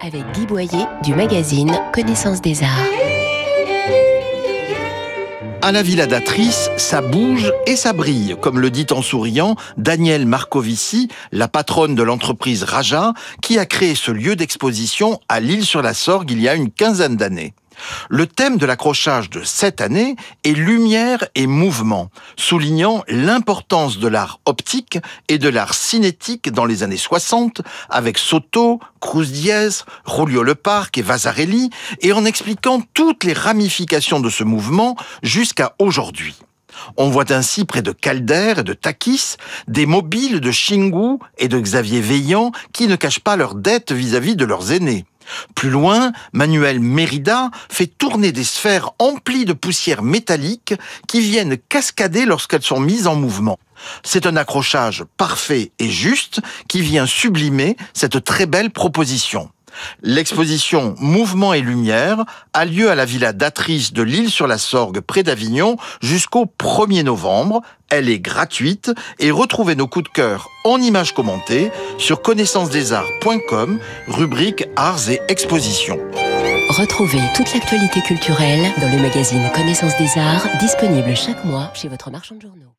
avec Guy Boyer du magazine Connaissance des Arts. À la Villa d'Atrice, ça bouge et ça brille, comme le dit en souriant Danielle Marcovici, la patronne de l'entreprise Raja, qui a créé ce lieu d'exposition à l'île sur la Sorgue il y a une quinzaine d'années. Le thème de l'accrochage de cette année est lumière et mouvement, soulignant l'importance de l'art optique et de l'art cinétique dans les années 60 avec Soto, Cruz Diez, Julio Leparc et Vasarelli et en expliquant toutes les ramifications de ce mouvement jusqu'à aujourd'hui. On voit ainsi près de Calder et de Takis des mobiles de Shingu et de Xavier Veillant qui ne cachent pas leur dette vis-à-vis de leurs aînés. Plus loin, Manuel Mérida fait tourner des sphères emplies de poussière métallique qui viennent cascader lorsqu'elles sont mises en mouvement. C'est un accrochage parfait et juste qui vient sublimer cette très belle proposition. L'exposition Mouvement et Lumière a lieu à la villa d'Atrice de l'île sur la Sorgue près d'Avignon jusqu'au 1er novembre. Elle est gratuite et retrouvez nos coups de cœur en images commentées sur connaissancesdesarts.com, rubrique Arts et Expositions. Retrouvez toute l'actualité culturelle dans le magazine Connaissance des Arts, disponible chaque mois chez votre marchand de journaux.